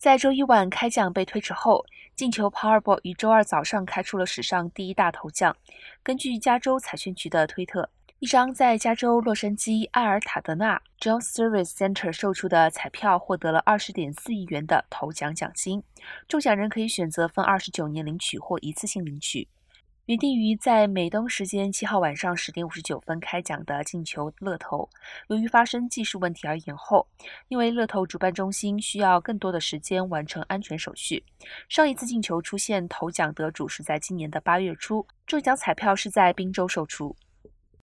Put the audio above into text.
在周一晚开奖被推迟后，进球 Powerball 于周二早上开出了史上第一大头奖。根据加州彩券局的推特，一张在加州洛杉矶埃尔塔德纳 Jones Service Center 售出的彩票获得了二十点四亿元的头奖奖金，中奖人可以选择分二十九年领取或一次性领取。原定于在美东时间七号晚上十点五十九分开奖的进球乐透，由于发生技术问题而延后。因为乐透主办中心需要更多的时间完成安全手续。上一次进球出现头奖得主是在今年的八月初，中奖彩票是在宾州售出。